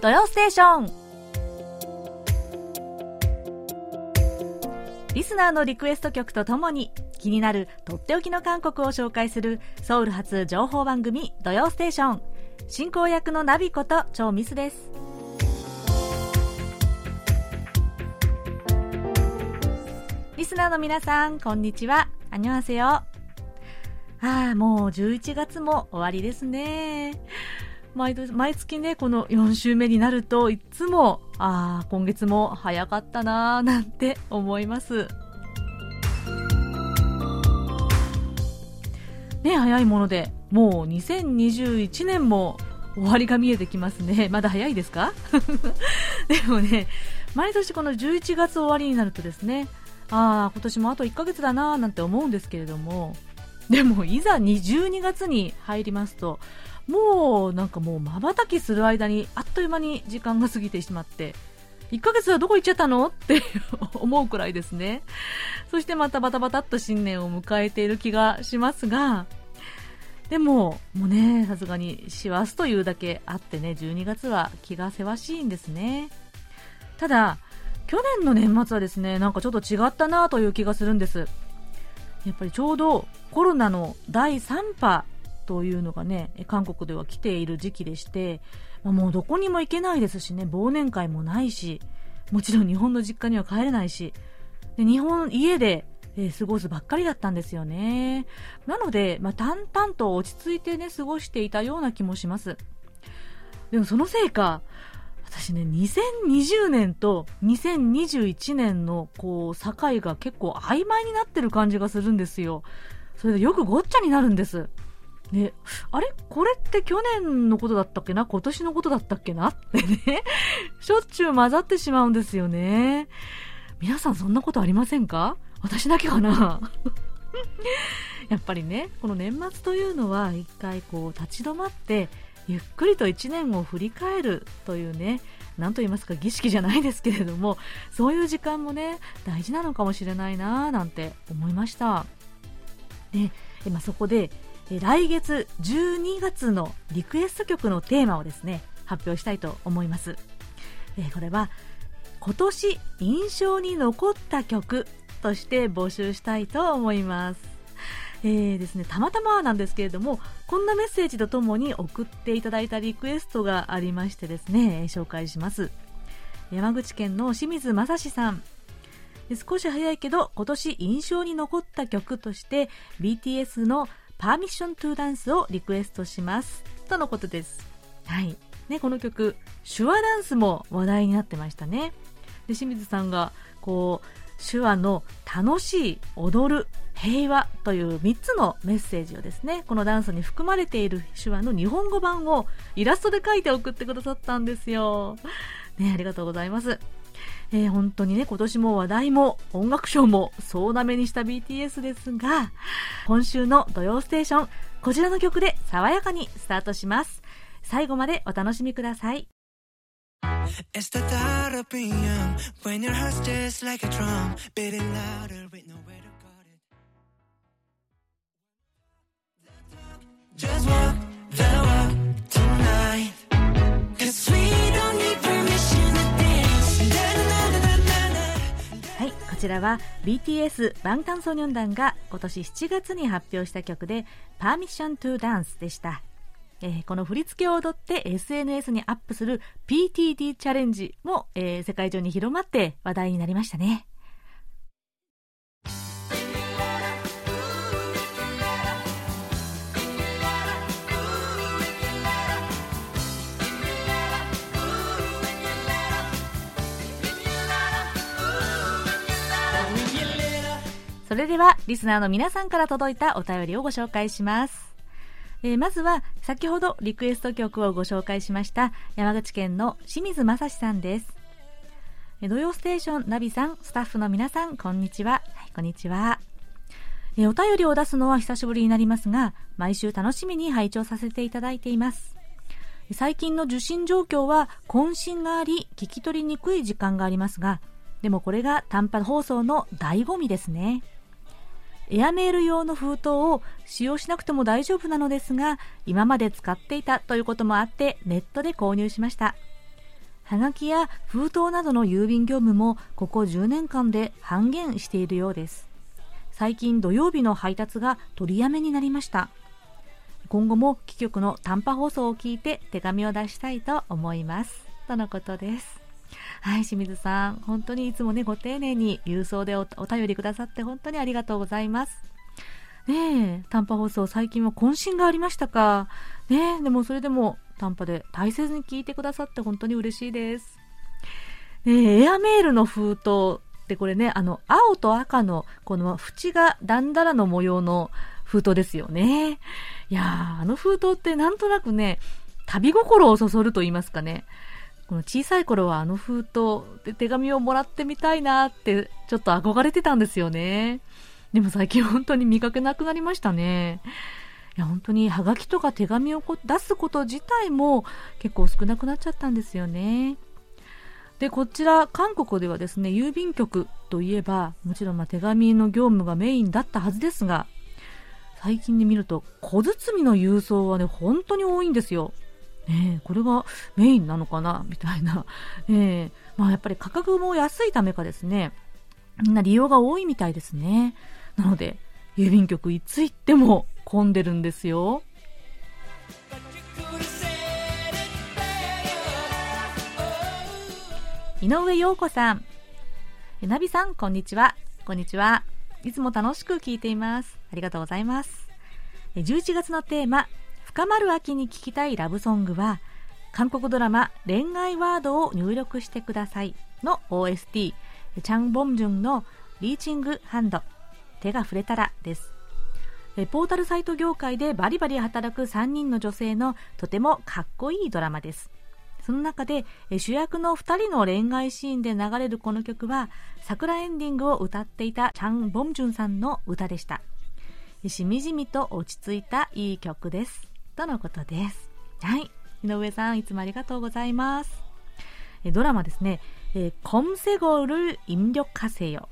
土曜ステーション。リスナーのリクエスト曲とともに気になるとっておきの韓国を紹介するソウル発情報番組土曜ステーション。進行役のナビこと超ミスです。リスナーの皆さんこんにちは。あにょはせよああもう11月も終わりですね。毎毎月ね、この4週目になると、いつも、ああ、今月も早かったなー なんて思います。ね、早いもので、もう2021年も終わりが見えてきますね。まだ早いですか？でもね、毎年この11月終わりになるとですね、ああ、今年もあと1ヶ月だなーなんて思うんですけれども、でもいざ12月に入りますと、もうなんかもう瞬きする間にあっという間に時間が過ぎてしまって1ヶ月はどこ行っちゃったのって 思うくらいですね。そしてまたバタバタっと新年を迎えている気がしますがでももうねさすがに師走というだけあってね12月は気がせわしいんですね。ただ去年の年末はですねなんかちょっと違ったなという気がするんです。やっぱりちょうどコロナの第3波というのがね、韓国では来ている時期でして、まあ、もうどこにも行けないですしね、忘年会もないし、もちろん日本の実家には帰れないし、で日本、家で、え、過ごすばっかりだったんですよね。なので、まあ、淡々と落ち着いてね、過ごしていたような気もします。でもそのせいか、私ね、2020年と2021年のこう境が結構曖昧になってる感じがするんですよ。それでよくごっちゃになるんです。ね、あれ？これって去年のことだったっけな？今年のことだったっけな？ってね、しょっちゅう混ざってしまうんですよね。皆さんそんなことありませんか？私だけかな？やっぱりね、この年末というのは一回こう立ち止まって、ゆっくりと1年を振り返るというね、なんと言いますか儀式じゃないですけれども、そういう時間もね、大事なのかもしれないなぁなんて思いました。で、まそこで来月12月のリクエスト曲のテーマをですね発表したいと思います、えー、これは今年印象に残った曲として募集したいと思います。えーですね、たまたまなんですけれどもこんなメッセージとともに送っていただいたリクエストがありましてですね紹介します。山口県の清水正史さん。少し早いけど今年印象に残った曲として BTS のパーミッショントゥーダンスをリクエストします。とのことです。はい。ね、この曲、手話ダンスも話題になってましたね。で、清水さんが、こう、手話の楽しい、踊る、平和という3つのメッセージをですね、このダンスに含まれている手話の日本語版をイラストで描いて送ってくださったんですよ。ね、ありがとうございます。え、本当にね、今年も話題も音楽賞も総なめにした BTS ですが、今週の土曜ステーション、こちらの曲で爽やかにスタートします。最後までお楽しみください。ちらは BTS バンタンソニョン団が今年7月に発表した曲で Permission to Dance でした。えー、この振り付けを踊って SNS にアップする PTD チャレンジも、えー、世界中に広まって話題になりましたね。それではリスナーの皆さんから届いたお便りをご紹介します。えー、まずは先ほどリクエスト曲をご紹介しました山口県の清水正史さんです。土曜ステーションナビさん、スタッフの皆さん、こんにちは。はい、こんにちは。えお便りを出すのは久しぶりになりますが、毎週楽しみに拝聴させていただいています。最近の受信状況は渾身があり、聞き取りにくい時間がありますが、でもこれが短波放送の醍醐味ですね。エアメール用の封筒を使用しなくても大丈夫なのですが、今まで使っていたということもあってネットで購入しました。はがきや封筒などの郵便業務もここ10年間で半減しているようです。最近土曜日の配達が取りやめになりました。今後も貴局の短波放送を聞いて手紙を出したいと思います。とのことです。はい清水さん本当にいつもねご丁寧に郵送でお便りくださって本当にありがとうございますねえ短波放送最近は渾身がありましたか？ねえでもそれでも短波で大切に聞いてくださって本当に嬉しいです。ねエアメールの封筒ってこれね、あの、青と赤のこの縁がだんだらの模様の封筒ですよね。いや、あの封筒ってなんとなくね、旅心をそそると言いますかね。この小さい頃はあの封筒で手紙をもらってみたいなってちょっと憧れてたんですよね。でも最近本当に見かけなくなりましたね。いや本当にハガキとか手紙を出すこと自体も結構少なくなっちゃったんですよね。でこちら韓国ではですね郵便局といえばもちろんま手紙の業務がメインだったはずですが最近で見ると小包の郵送はね本当に多いんですよ。ね、これがメインなのかな？みたいな、えまあ、やっぱり価格も安いためかですねみんな利用が多いみたいですねなので郵便局いつ行っても混んでるんですよ。井上陽子さん。ナビさん、こんにちは。こんにちは。いつも楽しく聞いています。ありがとうございます。11月のテーマ、深まる秋に聴きたいラブソングは、韓国ドラマ恋愛ワードを入力してくださいの OST、チャン・ボムジュンのリーチングハンド、手が触れたらです。ポータルサイト業界でバリバリ働く3人の女性のとてもかっこいいドラマです。その中で主役の2人の恋愛シーンで流れるこの曲は桜エンディングを歌っていたチャン・ボムジュンさんの歌でした。しみじみと落ち着いたいい曲です。とのことです。はい。井上さんいつもありがとうございます。ドラマですね「えー、コムセゴル引力化せよ」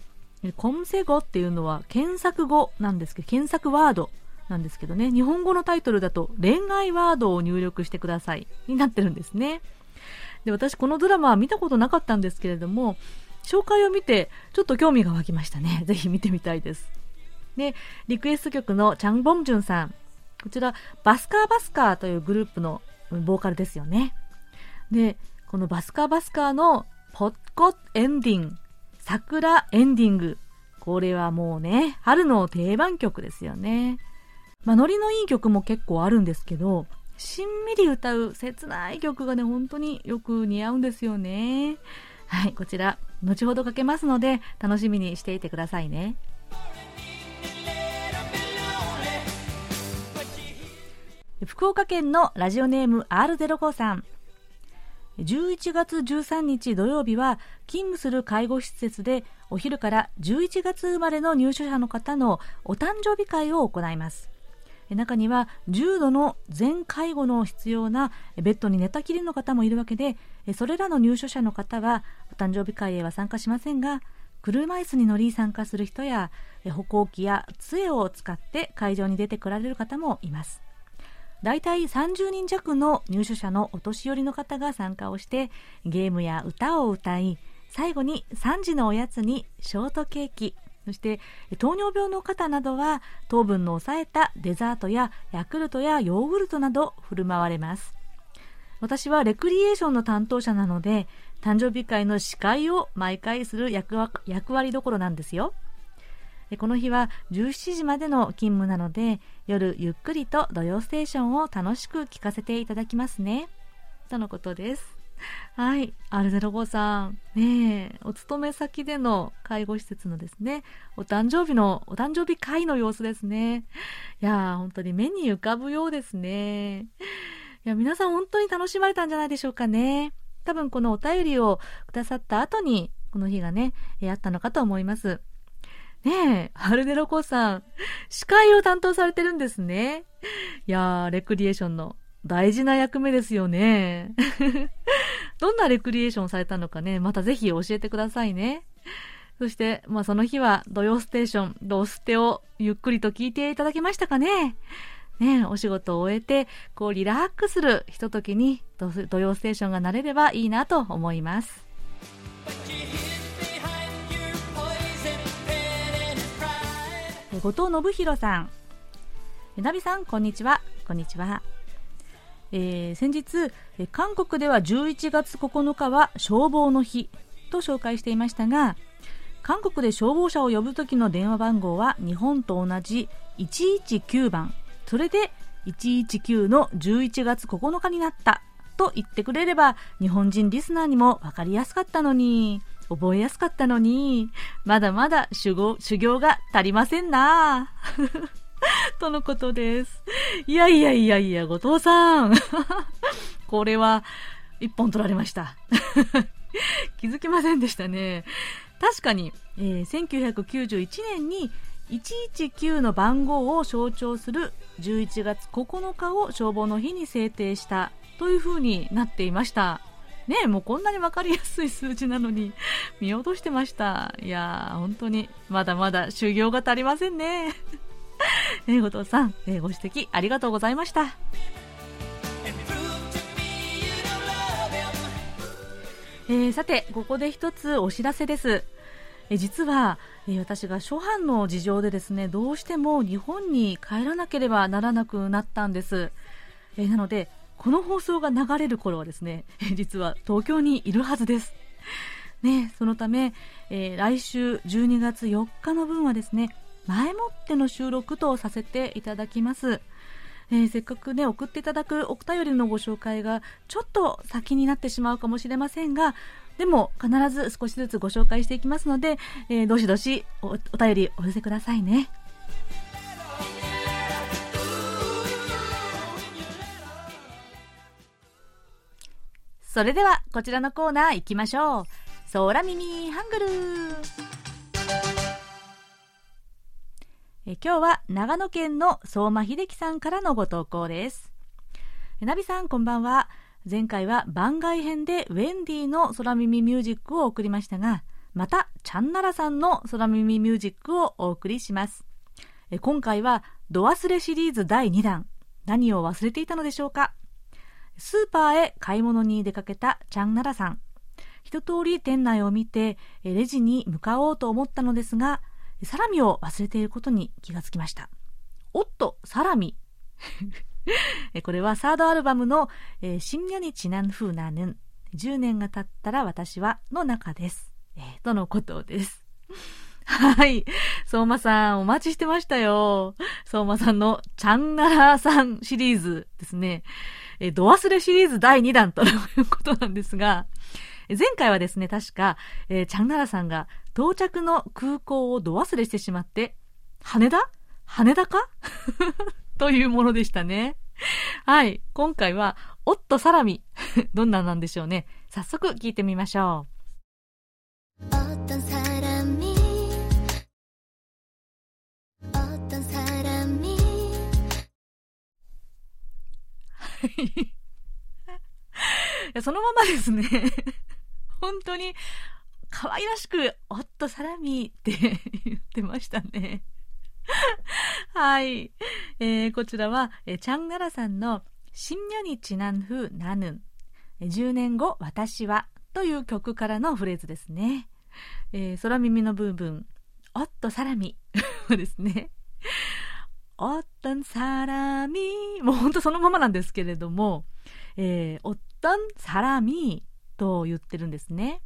コムセゴっていうのは検索語なんですけど検索ワードなんですけどね。日本語のタイトルだと恋愛ワードを入力してください。になってるんですね。で私このドラマは見たことなかったんですけれども紹介を見てちょっと興味が湧きましたね。ぜひ見てみたいです。でリクエスト曲のチャン・ボンジュンさん。こちら、バスカーバスカーというグループのボーカルですよね。で、このバスカーバスカーのポッコエンディング桜エンディング。これはもうね、春の定番曲ですよね。まあ、ノリのいい曲も結構あるんですけど、しんみり歌う切ない曲がね、本当によく似合うんですよね。はい、こちら、後ほどかけますので、楽しみにしていてくださいね。福岡県のラジオネーム R05 さん。11月13日土曜日は勤務する介護施設でお昼から11月生まれの入所者の方のお誕生日会を行います中には重度の全介護の必要なベッドに寝たきりの方もいるわけでそれらの入所者の方はお誕生日会へは参加しませんが車椅子に乗り参加する人や歩行器や杖を使って会場に出てこられる方もいます大体30人弱の入所者のお年寄りの方が参加をしてゲームや歌を歌い最後に3時のおやつにショートケーキ。そして糖尿病の方などは糖分の抑えたデザートやヤクルトやヨーグルトなど振る舞われます。私はレクリエーションの担当者なので誕生日会の司会を毎回する役割どころなんですよ。この日は17時までの勤務なので夜ゆっくりと土曜ステーションを楽しく聞かせていただきますねとのことですはい。R05 さん。ねえ、お勤め先での介護施設のですね、お誕生日の、お誕生日会の様子ですね。いやー、本当に目に浮かぶようですね。いや、皆さん本当に楽しまれたんじゃないでしょうかね。多分このお便りをくださった後に、この日がね、あったのかと思います。ねえ、ハルネロコさん、司会を担当されてるんですね。いやー、レクリエーションの大事な役目ですよね。どんなレクリエーションされたのかね、またぜひ教えてくださいね。そして、まあその日は土曜ステーション、ロステをゆっくりと聞いていただけましたかね。ね、お仕事を終えて、こうリラックスするひとときに土曜ステーションがなれればいいなと思います。後藤信弘さん。ナビさん、こんにちは。こんにちは。えー、先日、韓国では11月9日は消防の日と紹介していましたが、韓国で消防車を呼ぶ時の電話番号は日本と同じ119番。それで119の11月9日になったと言ってくれれば日本人リスナーにも分かりやすかったのに。覚えやすかったのに、まだまだ修行、が足りませんな とのことです。いやいやいやいや、後藤さん。これは、一本取られました。気づきませんでしたね。確かに、えー、1991年に119の番号を象徴する11月9日を消防の日に制定したという風になっていました。ねもうこんなに分かりやすい数字なのに 見落としてました。いやー、本当にまだまだ修行が足りませんね。え、後藤さん、え、ご指摘ありがとうございました。えー、さて、ここで一つお知らせです。え実は、え私が初版の事情でですね、どうしても日本に帰らなければならなくなったんです。えなので、この放送が流れる頃はですね、実は東京にいるはずです。ね、そのため、えー、来週12月4日の分はですね、前もっての収録とさせていただきます。えー、せっかくね、送っていただくお便りのご紹介がちょっと先になってしまうかもしれませんが、でも必ず少しずつご紹介していきますので、えー、どしどしおお便りお寄せくださいね。それでは、こちらのコーナー行きましょう。空耳ハングルえ今日は長野県の相馬秀樹さんからのご投稿です。ナビさん、こんばんは。前回は番外編でウェンディの空耳ミュージックを送りましたが、また、チャンナラさんの空耳ミュージックをお送りします。え今回は、ド忘れシリーズ第2弾。何を忘れていたのでしょうか？スーパーへ買い物に出かけたチャンナラさん。一通り店内を見て、レジに向かおうと思ったのですが、サラミを忘れていることに気がつきました。おっと、サラミ。これはサードアルバムの、えー、新年にちなんふうなぬん。10年が経ったら私はの中です。えー、とのことです。はい。相馬さん、お待ちしてましたよ。相馬さんのチャンナラさんシリーズですね。えー、ド忘れシリーズ第2弾ということなんですが、前回はですね、確か、えー、チャンナラさんが到着の空港をド忘れしてしまって、羽田？羽田か？というものでしたね。はい。今回は、おっとサラミ。どんななんでしょうね。早速聞いてみましょう。そのままですね 本当に可愛らしく、おっとサラミって 言ってましたね。はい。えー、こちらは、えチャンナラさんの新年にちなんふなぬん。10年後、私はという曲からのフレーズですね。えー、空耳の部分、おっとサラミ ですね。おっとんサラミもうほんとそのままなんですけれども、えー、おっとんサラミと言ってるんですね。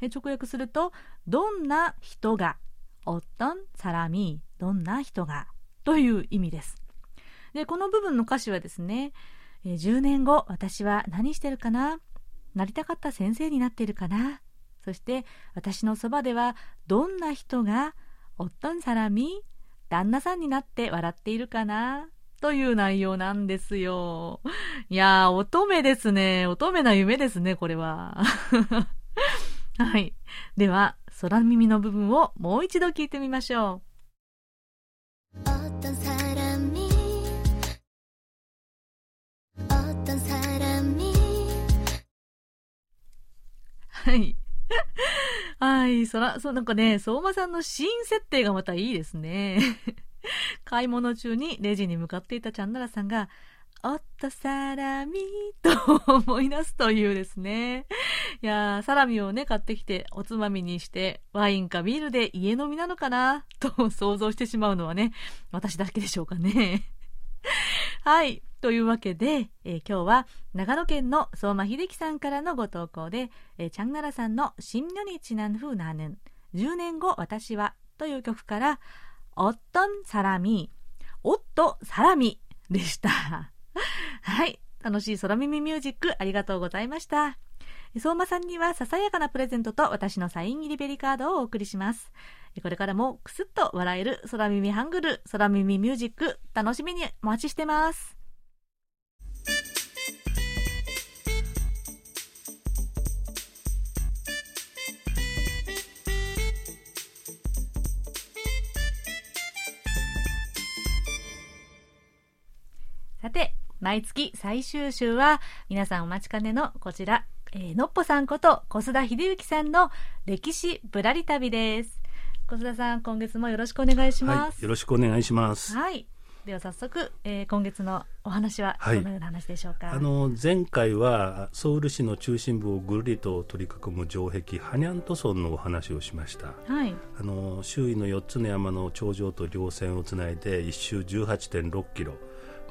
え直訳すると、どんな人が、おっとんサラミどんな人が、という意味です。で、この部分の歌詞はですね、え10年後私は何してるかな？なりたかった先生になっているかな？そして私のそばではどんな人がおっとんサラミ旦那さんになって笑っているかな？という内容なんですよ。いやー、乙女ですね。乙女な夢ですね、これは。はい。では、空耳の部分をもう一度聞いてみましょう。はい。はい、そら、そう、なんかね、相馬さんのシーン設定がまたいいですね。買い物中にレジに向かっていたチャンナラさんが、おっとサラミと思い出すというですね。いやー、サラミをね、買ってきて、おつまみにして、ワインかビールで家飲みなのかな？と想像してしまうのはね、私だけでしょうかね。はい。というわけで、えー、今日は長野県の相馬秀樹さんからのご投稿で、えー、チャンナラさんの新女にちなんふなぬん、10年後私はという曲から、おっとんサラミ、おっとサラミでした。はい。楽しい空耳ミュージックありがとうございました。相馬さんにはささやかなプレゼントと私のサイン入りベリカードをお送りします。これからもくすっと笑える空耳ハングル、空耳ミュージック楽しみにお待ちしてます。さて、毎月最終週は皆さんお待ちかねのこちら、えー、のっぽさんこと小須田秀幸さんの歴史ぶらり旅です。小須田さん、今月もよろしくお願いします。はい、よろしくお願いします。はい。では早速、えー、今月のお話はどのような話でしょうか、はい、あの前回はソウル市の中心部をぐるりと取り囲む城壁ハニャント村のお話をしました、はい、あの周囲の4つの山の頂上と稜線をつないで1周18.6キロ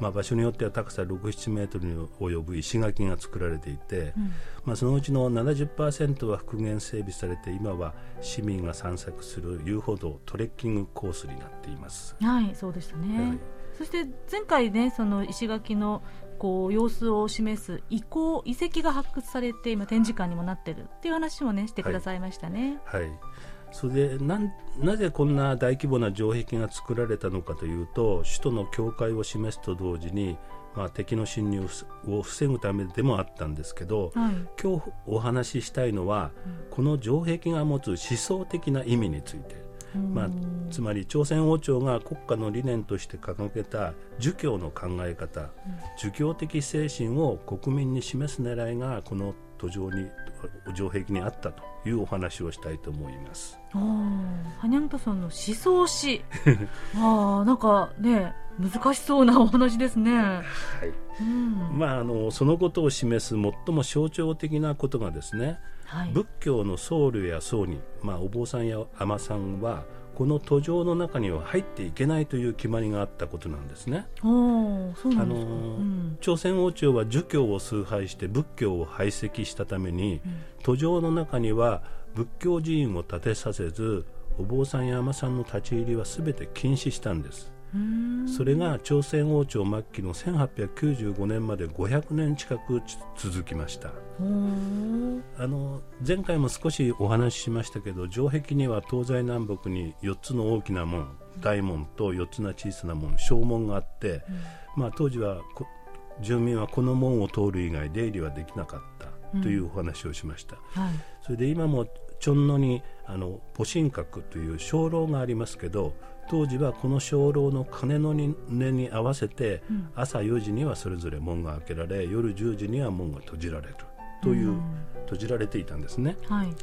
まあ、場所によっては高さ6、7メートルに及ぶ石垣が作られていて、うん、まあ、そのうちの70%は復元整備されて今は市民が散策する遊歩道トレッキングコースになっています。はいそうでしたね、はい、そして前回ねその石垣のこう様子を示す遺構遺跡が発掘されて今展示館にもなってるっていう話もねしてくださいましたね。はい、はいそれでななぜこんな大規模な城壁が作られたのかというと首都の境界を示すと同時に、まあ、敵の侵入を防ぐためでもあったんですけど、はい、今日お話ししたいのは、うん、この城壁が持つ思想的な意味について。まあ、つまり朝鮮王朝が国家の理念として掲げた儒教の考え方、うん、儒教的精神を国民に示す狙いがこの途上に城壁にあったというお話をしたいと思います。ああ、はにゃんとさんの思想史。ああ、なんかね、難しそうなお話ですね。はい。うん、まああのそのことを示す最も象徴的なことがですね、はい、仏教の僧侶や僧に、まあお坊さんや尼さんはこの途上の中には入っていけないという決まりがあったことなんですね。あの、朝鮮王朝は儒教を崇拝して仏教を排斥したために、うん、途上の中には仏教寺院を建てさせずお坊さんや尼さんの立ち入りは全て禁止したんです。それが朝鮮王朝末期の1895年まで500年近く続きました。あの前回も少しお話ししましたけど城壁には東西南北に4つの大きな門大門と4つの小さな門小門があって、うん、まあ、当時は住民はこの門を通る以外出入りはできなかったというお話をしました、うん。はい、それで今もチョンノにあのポシン閣という鐘楼がありますけど当時はこの鐘楼の鐘の音に合わせて、朝4時にはそれぞれ門が開けられ夜10時には門が閉じられるという、閉じられていたんですね。はい、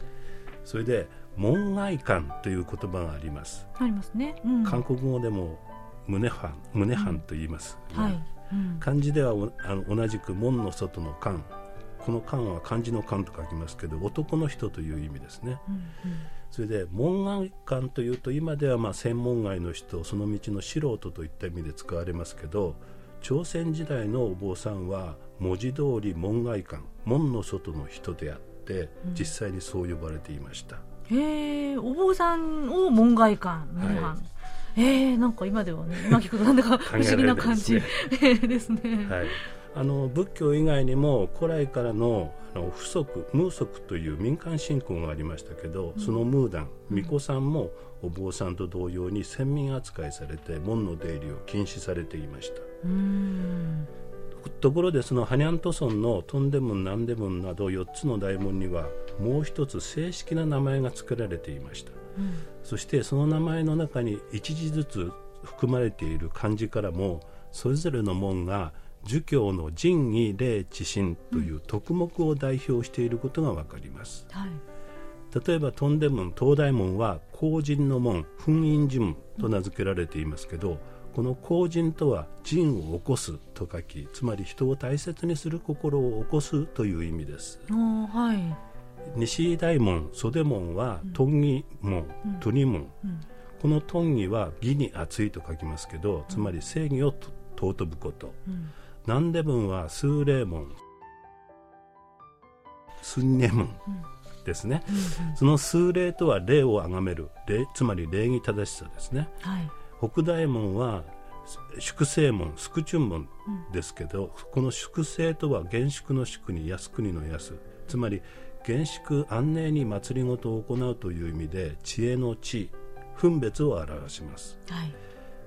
それで門外観という言葉があります。ありますね。うん、韓国語でも胸藩胸藩と言います、うん、はい、うん、漢字ではあの同じく門の外の関この関は漢字の関と書きますけど男の人という意味ですね。うんうんそれで門外漢というと今ではまあ専門外の人その道の素人といった意味で使われますけど朝鮮時代のお坊さんは文字通り門外漢門の外の人であって、実際にそう呼ばれていました。へえお坊さんを門外漢門外、はい、えー、なんか今ではね今聞くとなんだか不思議な感じ ですね。はいあの仏教以外にも古来からのあの不足無足という民間信仰がありましたけど、うん、そのムーダン巫女さんもお坊さんと同様に先民扱いされて門の出入りを禁止されていました。ところでそのハニャント村のトンデムンナンデムンなど4つの大門にはもう一つ正式な名前が付けられていました、うん、そしてその名前の中に一字ずつ含まれている漢字からもそれぞれの門が儒教の仁義礼智信という徳目を代表していることが分かります、はい、例えば東大門東大門は公人の門噴印寺門と名付けられていますけど、この公人とは人を起こすと書きつまり人を大切にする心を起こすという意味です。はい。西大門袖門は遁義門、都仁門、この遁義は義に厚いと書きますけどつまり正義を尊ぶこと、南出門は数霊門寸根門ですね、その数霊とは霊を崇める。霊つまり礼儀正しさですね、はい、北大門は粛清門粛順門ですけど、うん、この粛清とは厳粛の粛に靖国の靖つまり厳粛安寧に祭りごとを行うという意味で知恵の知分別を表します、はい、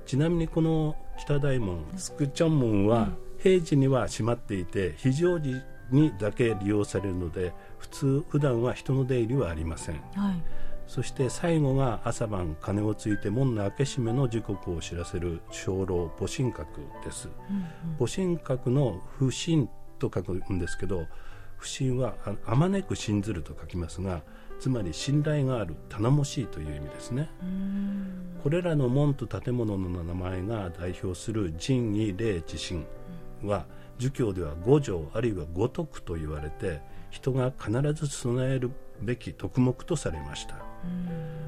ちなみにこの北大門スクチョン門は平時には閉まっていて非常時にだけ利用されるので普通普段は人の出入りはありません、はい、そして最後が朝晩鐘をついて門の開け閉めの時刻を知らせる鐘楼母神閣です、うんうん、母神閣の不神と書くんですけど不信はあまねく信ずると書きますがつまり信頼がある頼もしいという意味ですね。これらの門と建物の名前が代表する仁義礼智信は儒教では五条あるいは五徳と言われて人が必ず備えるべき徳目とされました、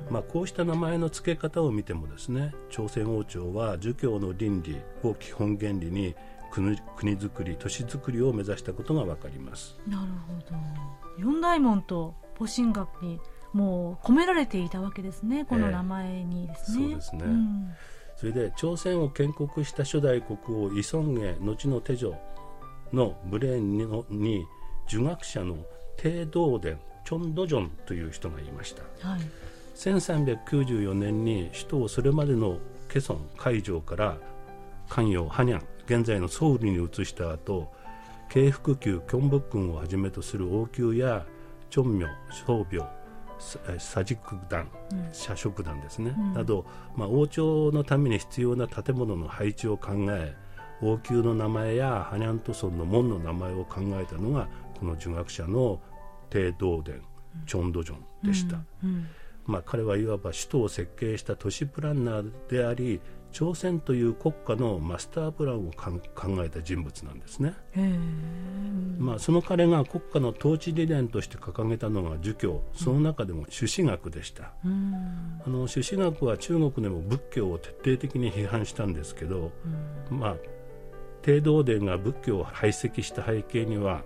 まあ、こうした名前の付け方を見てもですね朝鮮王朝は儒教の倫理を基本原理に国国づくり都市づくりを目指したことが分かります。なるほど。四大門と戊辰学にもう込められていたわけですねこの名前にですね、えー、そうですね、うん、それで朝鮮を建国した初代国王イ・ソンゲ後の手女のブレーンにに儒学者の帝道伝チョン・ドジョンという人がいました、はい、1394年に首都をそれまでのケソン海上から関陽ハニャン現在のソウルに移した後京福宮キョンブックンをはじめとする王宮やチョンミョ宗廟佐治区団、社食団ですね、うん、など、まあ、王朝のために必要な建物の配置を考え王宮の名前やハニャントソンの門の名前を考えたのがこの儒学者の帝道伝チョンドジョンでした、うん。うん、まあ、彼はいわば首都を設計した都市プランナーであり朝鮮という国家のマスタープランを考えた人物なんですね、まあ、その彼が国家の統治理念として掲げたのが儒教。その中でも朱子学でした、うん、あの朱子学は中国でも仏教を徹底的に批判したんですけど、うん、まあ帝道伝が仏教を排斥した背景には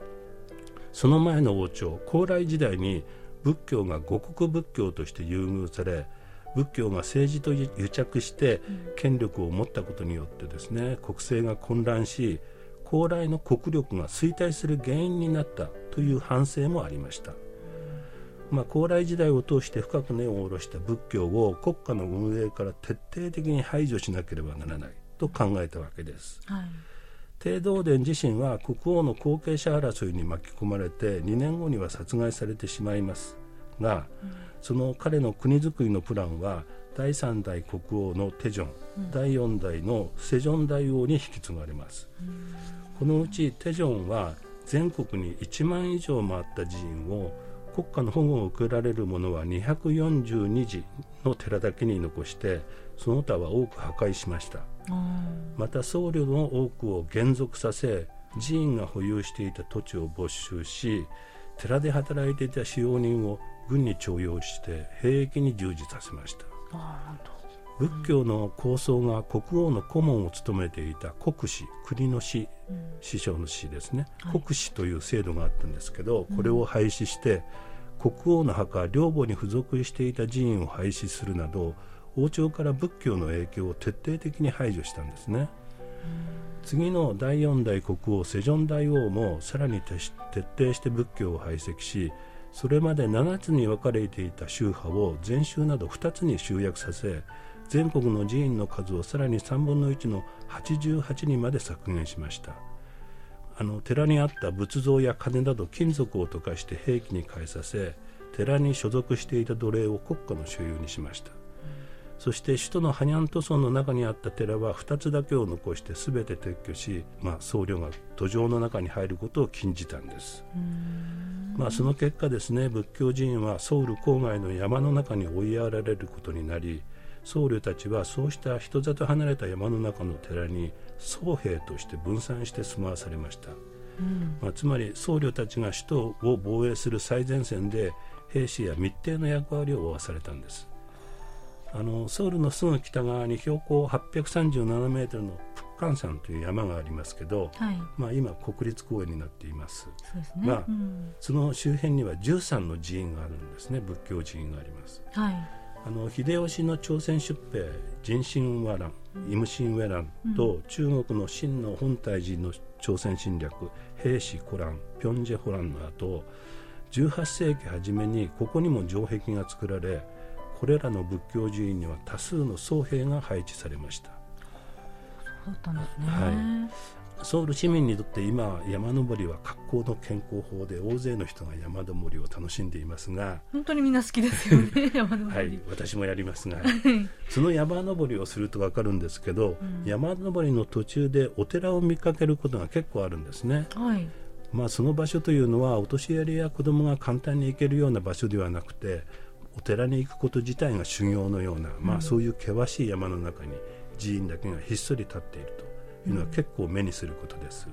その前の王朝高麗時代に仏教が五国仏教として優遇され仏教が政治と癒着して権力を持ったことによってですね国政が混乱し高麗の国力が衰退する原因になったという反省もありました、まあ、高麗時代を通して深く根を下ろした仏教を国家の運営から徹底的に排除しなければならないと考えたわけです、はい。帝道伝自身は国王の後継者争いに巻き込まれて2年後には殺害されてしまいますが、うんその彼の国づくりのプランは第3代国王のテジョン、うん、第4代のセジョン大王に引き継がれます、うん、このうちテジョンは全国に1万以上もあった寺院を国家の保護を受けられるものは242寺の寺だけに残してその他は多く破壊しました。また僧侶の多くを減俗させ寺院が保有していた土地を没収し寺で働いていた使用人を軍に徴用して兵役に従事させました。仏教の構想が国王の顧問を務めていた国師国の師、うん、師匠の師ですね、はい、国師という制度があったんですけどこれを廃止して、うん、国王の墓陵墓に付属していた寺院を廃止するなど王朝から仏教の影響を徹底的に排除したんですね、うん、次の第4代国王セジョン大王もさらに徹底して仏教を排斥しそれまで7つに分かれていた宗派を禅宗など2つに集約させ全国の寺院の数をさらに3分の1の88にまで削減しました。あの寺にあった仏像や金など金属を溶かして兵器に変えさせ寺に所属していた奴隷を国家の所有にしました。そして首都のハニャント村の中にあった寺は2つだけを残して全て撤去し、まあ、僧侶が土壌の中に入ることを禁じたんです、まあ、その結果ですね仏教寺院はソウル郊外の山の中に追いやられることになり僧侶たちはそうした人里離れた山の中の寺に僧兵として分散して住まわされました、うん、まあ、つまり僧侶たちが首都を防衛する最前線で兵士や密偵の役割を負わされたんですあのソウルのすぐ北側に標高837メートルのプッカン山という山がありますけど、はい、まあ、今国立公園になっています。ね、まあ、うん、その周辺には13の寺院があるんですね。仏教寺院があります、はい、あの秀吉の朝鮮出兵人心和蘭イムシンウェランと、中国の真の本体寺の朝鮮侵略兵士コランピョンジェホランの後18世紀初めにここにも城壁が作られこれらの仏教寺院には多数の僧兵が配置されました。そうだったんですね、はい、ソウル市民にとって今山登りは格好の健康法で大勢の人が山登りを楽しんでいますが本当にみんな好きですよね 山登り。はい私もやりますがその山登りをすると分かるんですけど、うん、山登りの途中でお寺を見かけることが結構あるんですね、はい。まあ、その場所というのはお年寄りや子供が簡単に行けるような場所ではなくてお寺に行くこと自体が修行のような、まあ、そういう険しい山の中に寺院だけがひっそり立っているというのは結構目にすることです、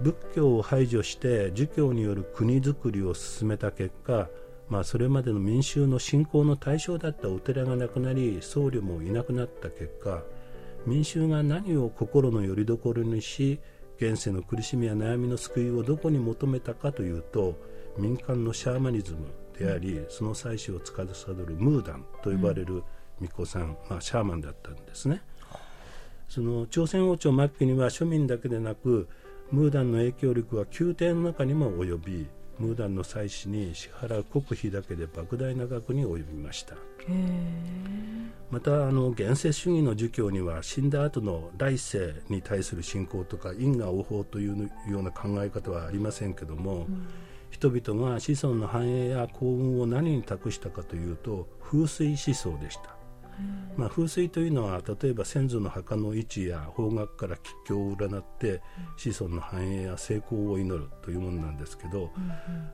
仏教を排除して儒教による国づくりを進めた結果まあ、それまでの民衆の信仰の対象だったお寺がなくなり僧侶もいなくなった結果民衆が何を心の拠り所にし現世の苦しみや悩みの救いをどこに求めたかというと民間のシャーマニズムであり、その祭祀を司るムーダンと呼ばれる巫女さん、まあ、シャーマンだったんですね。その朝鮮王朝末期には庶民だけでなくムーダンの影響力は宮廷の中にも及びムーダンの祭祀に支払う国費だけで莫大な額に及びました。またあの現世主義の儒教には死んだ後の来世に対する信仰とか因果応報というような考え方はありませんけども、うん人々が子孫の繁栄や幸運を何に託したかというと風水思想でした、まあ、風水というのは例えば先祖の墓の位置や方角から吉凶を占って子孫の繁栄や成功を祈るというものなんですけど、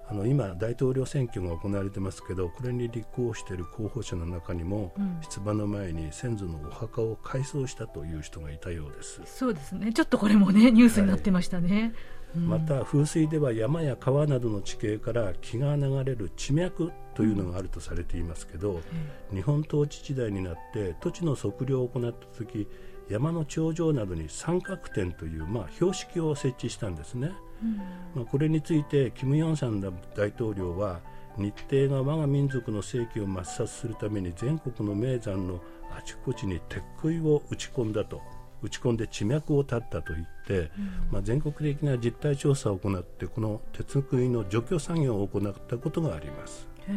あの今大統領選挙が行われてますけどこれに立候補している候補者の中にも、出馬の前に先祖のお墓を改装したという人がいたようです。そうですね。ちょっとこれもねニュースになってましたね、はいまた風水では山や川などの地形から気が流れる地脈というのがあるとされていますけど、うん、日本統治時代になって土地の測量を行った時山の頂上などに三角点という、まあ、標識を設置したんですね、うん、まあ、これについてキム・ヨンサン大統領は日程が我が民族の世紀を抹殺するために全国の名山のあちこちに鉄杭を打ち込んだと打ち込んで地脈を断ったと言って、うん、まあ、全国的な実態調査を行ってこの鉄杭の除去作業を行ったことがあります。へ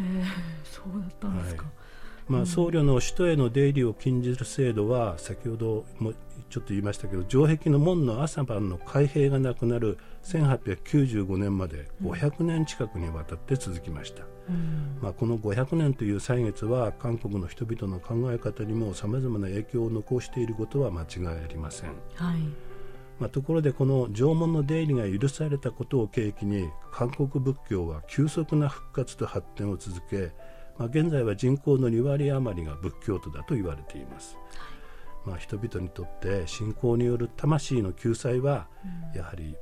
そうだったんですか、はいまあ、僧侶の首都への出入りを禁じる制度は先ほどもちょっと言いましたけど城壁の門の朝晩の開閉がなくなる1895年まで500年近くにわたって続きました、うん、まあ、この500年という歳月は韓国の人々の考え方にもさまざまな影響を残していることは間違いありません、はい。まあ、ところでこの縄文の出入りが許されたことを契機に韓国仏教は急速な復活と発展を続けまあ、現在は人口の2割余りが仏教徒だと言われています、まあ、人々にとって信仰による魂の救済はやはり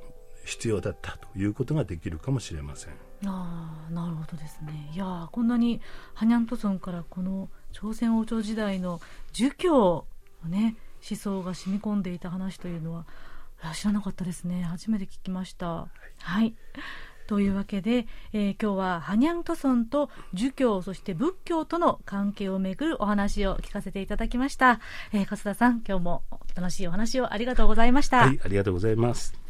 必要だったということができるかもしれません。あなるほどですね。いやこんなにハニャントソンからこの朝鮮王朝時代の儒教の、ね、思想が染み込んでいた話というのは知らなかったですね。初めて聞きました。はい、はいというわけで、えー、今日はハニャントソンと儒教そして仏教との関係をめぐるお話を聞かせていただきました、えー、勝田さん今日も楽しいお話をありがとうございました、はい、ありがとうございます。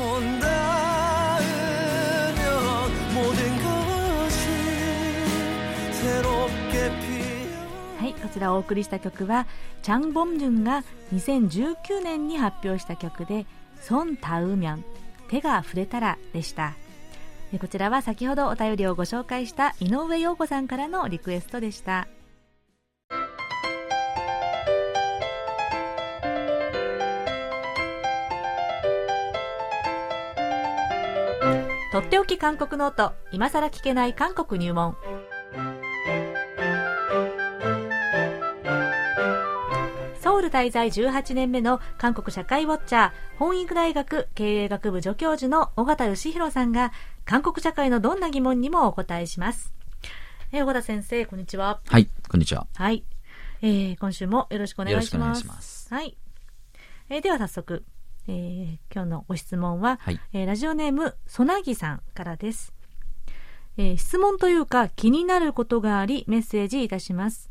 本題ちらお送りした曲はチャン・ボムジュンが2019年に発表した曲で「ソン・タウミョン手が触れたら」でした。こちらは先ほどお便りをご紹介した井上陽子さんからのリクエストでした。とっておき韓国ノート今さら聞けない韓国入門。滞在18年目の韓国社会ウォッチャー本育大学経営学部助教授の尾形義弘さんが韓国社会のどんな疑問にもお答えします。え尾形先生こんにちは。はいこんにちは。はい、えー、今週もよろしくお願いします。ます。はい、えー、では早速えー、今日のご質問は、はい、えー、ラジオネームソナギさんからです、えー、質問というか気になることがありメッセージいたします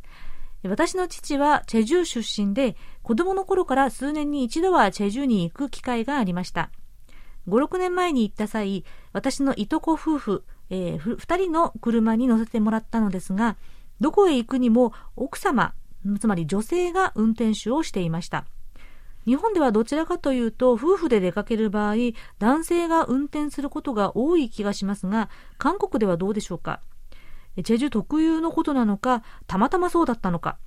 私の父はチェジュ出身で子供の頃から数年に一度はチェジュに行く機会がありました。56年前に行った際私のいとこ夫婦、えー、2人の車に乗せてもらったのですがどこへ行くにも奥様つまり女性が運転手をしていました。日本ではどちらかというと夫婦で出かける場合男性が運転することが多い気がしますが韓国ではどうでしょうか？チェジュ特有のことなのかたまたまそうだったのか。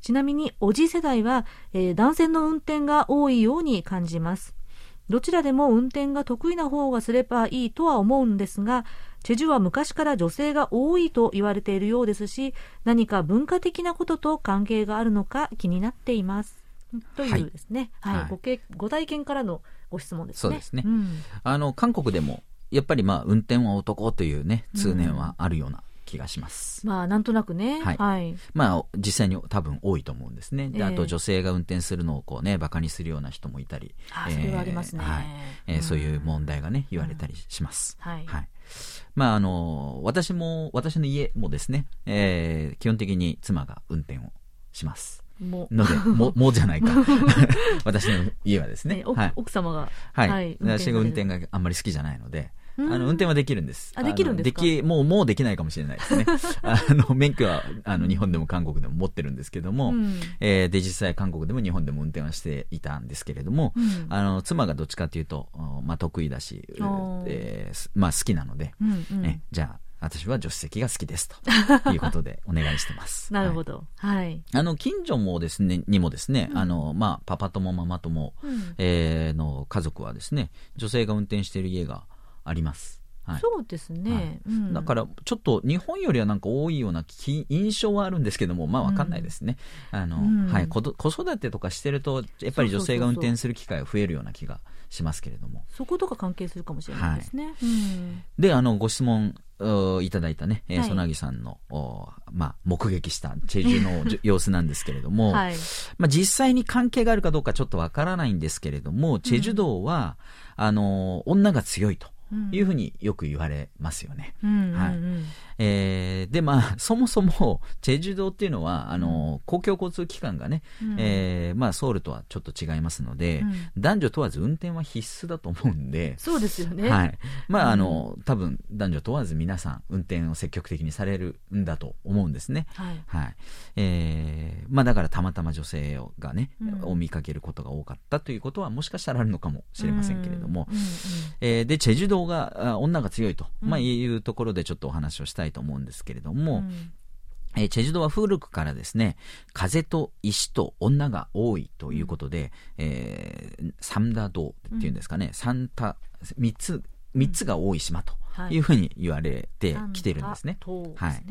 ちなみにおじ世代は、えー、男性の運転が多いように感じます。どちらでも運転が得意な方がすればいいとは思うんですがチェジュは昔から女性が多いと言われているようですし何か文化的なことと関係があるのか気になっています。というですね、はい、はい、ごけご体験からのご質問ですね。そうですね。うん、あの韓国でもやっぱりまあ運転は男というね通念はあるような気がします。うん、まあなんとなくね。はい。はい、まあ実際に多分多いと思うんですね。で、あと女性が運転するのをこうね馬鹿にするような人もいたり、あえー、それはありますね。はい。えー、うん、そういう問題がね言われたりします。はい。はい。まああの私も私の家もですね、えー、基本的に妻が運転をします。もので、も、もじゃないか。私の家はですね。はい、奥様が。はい。はい、私が運転があんまり好きじゃないので、あの、運転はできるんです。あ、できるんですか？でき、もう、もうできないかもしれないですね。あの、免許は、あの、日本でも韓国でも持ってるんですけども、うん、えー、で、実際韓国でも日本でも運転はしていたんですけれども、うん、あの、妻がどっちかというと、まあ、得意だし、えー、まあ、好きなので、うんうん、えじゃあ、私は助手席が好きですということで お願いしてます。なるほど。はい。あの、近所もですね、にもですね、うん、あの、まあ、パパともママとも、うん、えー、の家族はですね、女性が運転している家があります。はい、そうですね、はい。うん、だからちょっと日本よりはなんか多いような印象はあるんですけどもまあ分かんないですね、うん、あの、うん、はい、子育てとかしてるとやっぱり女性が運転する機会が増えるような気がしますけれども。そことか関係するかもしれないですね、はい、であのご質問いただいたね、えー、ソナギさんの、まあ、目撃したチェジュの 様子なんですけれども、はい、まあ、実際に関係があるかどうかちょっとわからないんですけれども、チェジュ道は、あの女が強いと。いうふうによく言われますよね。はいえー、で、まあ、そもそも、チェジュ島っていうのは、あの、公共交通機関がね、うん、えー、まあ、ソウルとはちょっと違いますので、うん、男女問わず運転は必須だと思うんで、そうですよね。はい。まあ、あの、多分、男女問わず皆さん、運転を積極的にされるんだと思うんですね。はい。はい。えー、まあ、だからたまたま女性がね、うん、を見かけることが多かったということは、もしかしたらあるのかもしれませんけれども、えー、で、チェジュ島が、女が強いと、まあ、いうところでちょっとお話をしたいいと思うんですけれども、うん。えー、チェジュ島は古くからですね、風と石と女が多いということで、うん、えー、三田道っていうんですかね、うん、三田、三つ、三つが多い島とい。うふうに言われてきてるんですね。はい。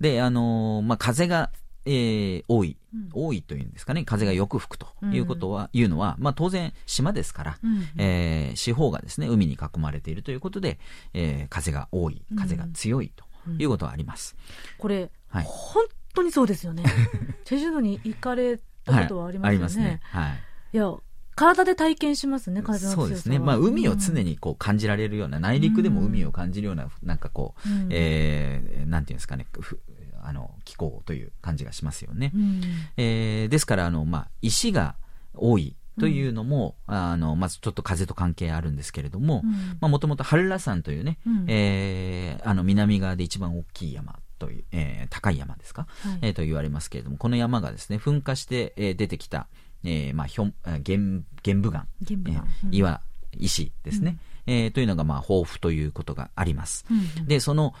で、あのー、まあ、風が、えー、多い、うん、多いというんですかね、風がよく吹くということは、うん、いうのは、まあ当然島ですから、うん、えー、四方がですね、海に囲まれているということで、えー、風が多い、風が強いということはあります。これ、はい、本当にそうですよね。チェジュ島に行かれたことはありますよね。はい、ね。はい。いや、体で体験しますね、風のそうですね。まあ、海を常にこう感じられるような、内陸でも海を感じるような、なんかこう、うん、えー、なんていうんですかね、あの気候という感じがしますよね。うん、えー、ですからあの、まあ、石が多いというのも、うん、あのまずちょっと風と関係あるんですけれどももともとハルラ山というね、うん、えー、あの南側で一番大きい山という、えー、高い山ですか、はい、えー、と言われますけれども、この山がですね、噴火して、えー、出てきた、えー、まあ、ひょん、玄、玄武岩、玄武岩、えー、岩、石ですね。うんえー、というのが、まあ、豊富ということがあります。うん、で、その、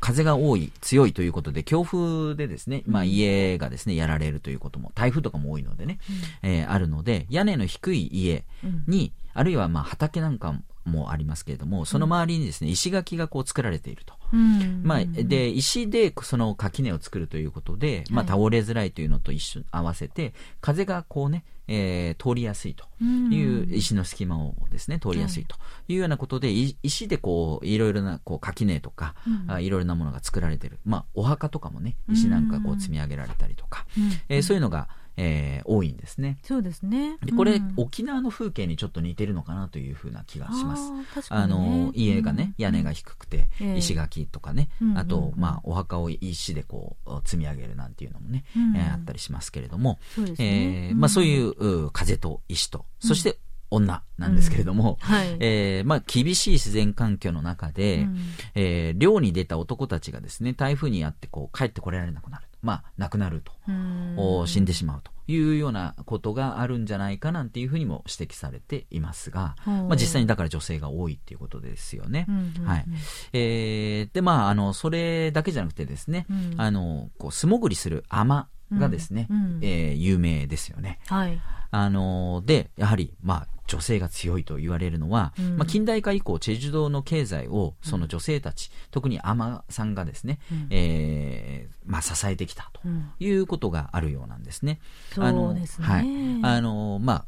風が多い、強いということで、強風でですね、まあ、家がですね、やられるということも、台風とかも多いのでね、うん、えー、あるので、屋根の低い家に、うん、あるいは、まあ、畑なんかもありますけれども、その周りにですね、石垣がこう作られていると。まあ、で、石でその垣根を作るということで、まあ、倒れづらいというのと一緒に合わせて、風がこうね、えー、通りやすいという石の隙間をですね、通りやすいとい。うようなことで、石でこう、いろいろなこう垣根とか、うん、いろいろなものが作られている。まあ、お墓とかもね、石なんかこう積み上げられたりとか、うん、えー、そういうのが、えー、多いんですね。そうですね。でこれ、うん、沖縄の風景にちょっと似てるのかなというふうな気がします。あ、ね、の家がね、屋根が低くて、うん、石垣とかね、あと、まあ、お墓を石でこう積み上げるなんていうのもね、うん、えー、あったりしますけれども、そう、ね、えー、まあ、そういう風と石と、そして女なんですけれども、うん。はい、えー、まあ、厳しい自然環境の中で、うん、えー、漁に出た男たちがですね、台風にあってこう帰ってこられなくなる。まあ、亡くなると、死んでしまうというようなことがあるんじゃないかなんていうふうにも指摘されていますが、まあ、実際にだから女性が多いっていうことですよね。はい。えー、で、まあ、あの、それだけじゃなくてですね、うん、あの、こう素潜りする海女がですね、うん、えー、有名ですよね。はい。あの、で、やはり、まあ、女性が強いと言われるのは、うん、まあ、近代化以降、チェジュ島の経済をその女性たち、うん、特にアマさんがですね、うん、えー、まあ、支えてきたということがあるようなんですね。そうですね。はい。あの、まあ、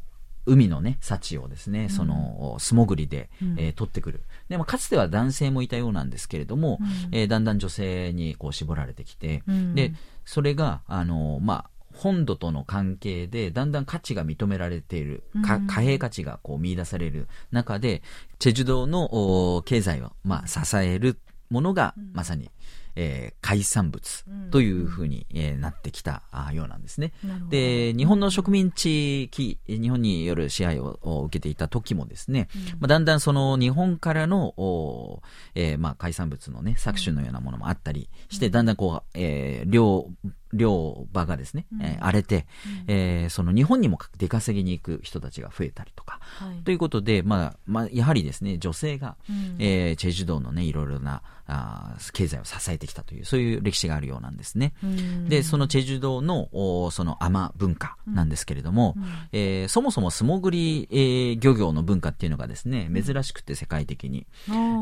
海のね、幸をですね、その、素潜りで、うん、えー、取ってくる。でも、かつては男性もいたようなんですけれども、うん、えー、だんだん女性にこう絞られてきて、うん、で、それが、あの、まあ、本土との関係でだんだん価値が認められている、貨幣価値がこう見出される中で、チェジュ島の経済を、まあ、支えるものが、まさに、えー、海産物というふうに、えー、なってきたようなんですね。で、日本の植民地域、日本による支配を受けていた時もですね、うん、まあ、だんだんその日本からの、えー、まあ、海産物のね、搾取のようなものもあったりして、だんだんこう、えー、量、漁場がですね、うん、えー、荒れて、うん、えー、その日本にも出稼ぎに行く人たちが増えたりとか、はい、ということで、まあ、まあ、やはりですね、女性が、うん、えー、チェジュ道のね、いろいろな、あ経済を支えてきたという、そういう歴史があるようなんですね。うん、で、そのチェジュ道の、おその海文化なんですけれども、うん、えー、そもそも素潜り、えー、漁業の文化っていうのがですね、珍しくて世界的に、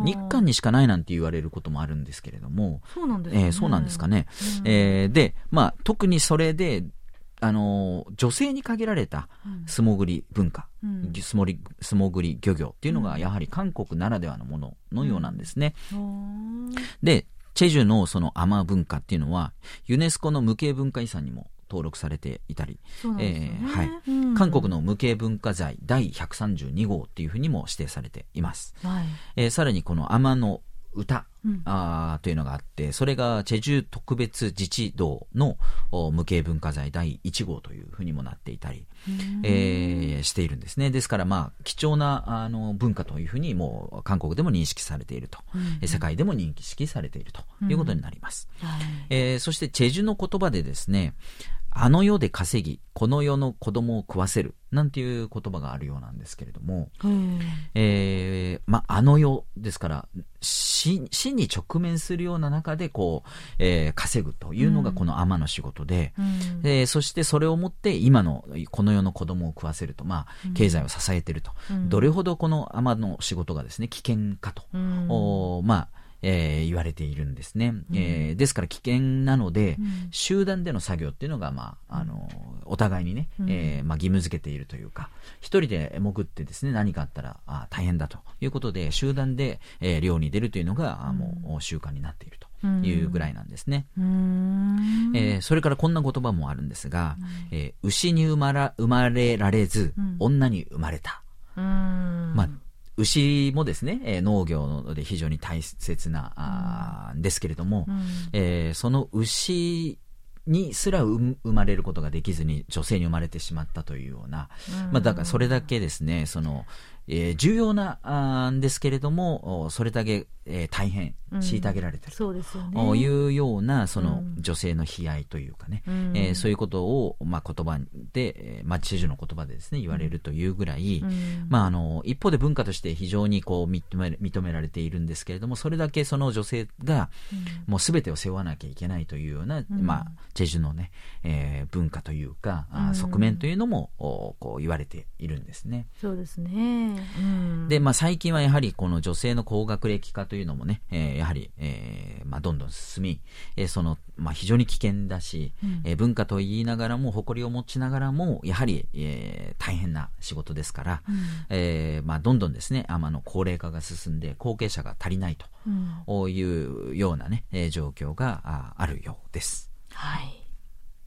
日韓にしかないなんて言われることもあるんですけれども、そうなんですね。えー、そうなんですかね。えー、で、まあ、特にそれで、あの女性に限られた素潜り文化、うん、素潜り素潜り漁業っていうのがやはり韓国ならではのもののようなんですね。うん、でチェジュのそのアマ文化っていうのはユネスコの無形文化遺産にも登録されていたり、えはい、韓国の無形文化財第132号っていうふうにも指定されています。はい、えー、さらにこの天の歌、うん、あというのがあって、それがチェジュ特別自治道の無形文化財第1号というふうにもなっていたり、えー、しているんですね。ですから、まあ、貴重なあの文化というふうにもう韓国でも認識されていると、うん、世界でも認識されているということになります。うん。はい、えー、そして、チェジュの言葉でですね、あの世で稼ぎ、この世の子供を食わせる、なんていう言葉があるようなんですけれども、えー、まあ、あの世ですから、死、死に直面するような中で、こう、えー、稼ぐというのがこの天の仕事で、うん、えー、そしてそれをもって今のこの世の子供を食わせると、まあ、経済を支えていると、うん、どれほどこの天の仕事がですね、危険かと、うん、おまあ、えー、言われているんですね、うん、えー、ですから危険なので、うん、集団での作業っていうのが、まあ、あのお互いにね、うん、えー、まあ、義務付けているというか一人で潜ってですね何かあったらあ大変だということで集団で、えー、漁に出るというのが、うん、もう習慣になっていると。いうぐらいなんですね、えー、それからこんな言葉もあるんですが、えー、牛に生まら生まれられず、女に生まれた、まあ牛もですね、えー、農業で非常に大切な、あですけれども、うん、えー、その牛にすら生まれることができずに女性に生まれてしまったというような、うん、まあ、だからそれだけですね、その、えー、重要なあんですけれども、それだけえー、大変虐げられてると、ういうようなその女性の悲哀というかね、うん、えー、そういうことを、まあ、言葉で、えーまあ、知事の言葉でですね言われるというぐらい、うん、まあ、あの一方で文化として非常にこう認め認められているんですけれどもそれだけその女性がもう全てを背負わなきゃいけないというような、うん、まあ、チェジュのね、えー、文化というか、うん、側面というのもこう言われているんですね。そうですね、で、まあ、最近はやはりこの女性の高学歴化というのもね、えー、やはり、えーまあ、どんどん進み、えー、そのまあ、非常に危険だし、うん、えー、文化と言いながらも誇りを持ちながらもやはり、えー、大変な仕事ですから、うん、えー、まあ、どんどんですねあの高齢化が進んで後継者が足りないというようなね、えー、状況がああるようです。はい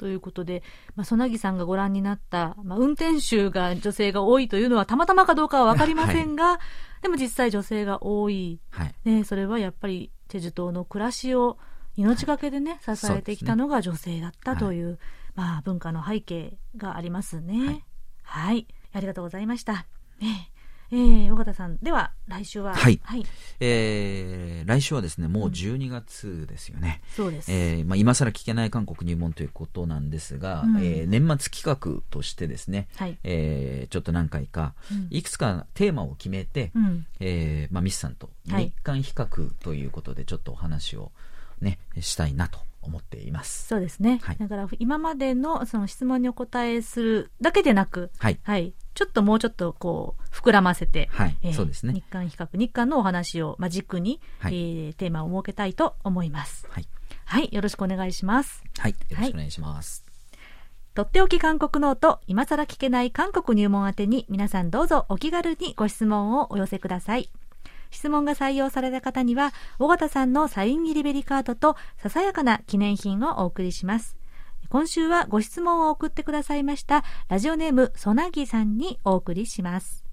ということで、まあ、曽木さんがご覧になった、まあ、運転手が女性が多いというのはたまたまかどうかは分かりませんが、はい、でも実際女性が多い、はい、ね、それはやっぱりチェジュ島の暮らしを命がけでね、支えてきたのが女性だったという、まあ、文化の背景がありますね。はい、はい、ありがとうございました。ねえー、尾形さん、では来週は、はい、はい、えー、来週はですね、もう12月ですよね。うん、そうです。えー、まあ今更聞けない韓国入門ということなんですが、うん、えー、年末企画としてですね、はい、えー、ちょっと何回か、いくつかテーマを決めて、うん、えー、まあミスさんと日韓比較ということでちょっとお話を、ね、したいなと思っています。そうですね。はい、だから今までのその質問にお答えするだけでなく、はい、はい、ちょっともうちょっとこう膨らませて、はい、えー、そうですね。日韓比較、日韓のお話をまあ軸に、はい、えー、テーマを設けたいと思います。はい、はい、よろしくお願いします。はい、よろしくお願いします。とっておき韓国ノート、今更聞けない韓国入門宛てに皆さんどうぞお気軽にご質問をお寄せください。質問が採用された方には、尾形さんのサイン入りベリカードと、ささやかな記念品をお送りします。今週はご質問を送ってくださいました、ラジオネーム、ソナギさんにお送りします。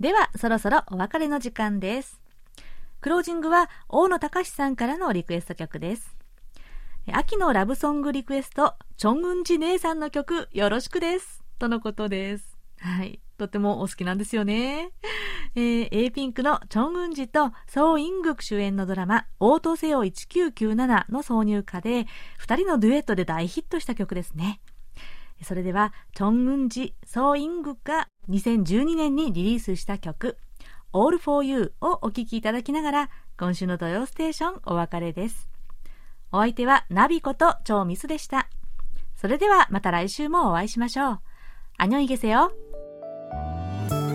では、そろそろお別れの時間です。クロージングは、大野隆さんからのリクエスト曲です。秋のラブソングリクエスト、チョンウンジ姉さんの曲、よろしくです。とのことです。はい。とってもお好きなんですよね。えー、A ピンクのチョンウンジとソウ・イングク主演のドラマ、オートセオ1997の挿入歌で、二人のデュエットで大ヒットした曲ですね。それでは、チョンウンジ、ソウ・イングクが2012年にリリースした曲、All for You をお聴きいただきながら、今週の土曜ステーションお別れです。お相手はナビこと超ミスでした。それではまた来週もお会いしましょう。あにょいげせよ。Bye.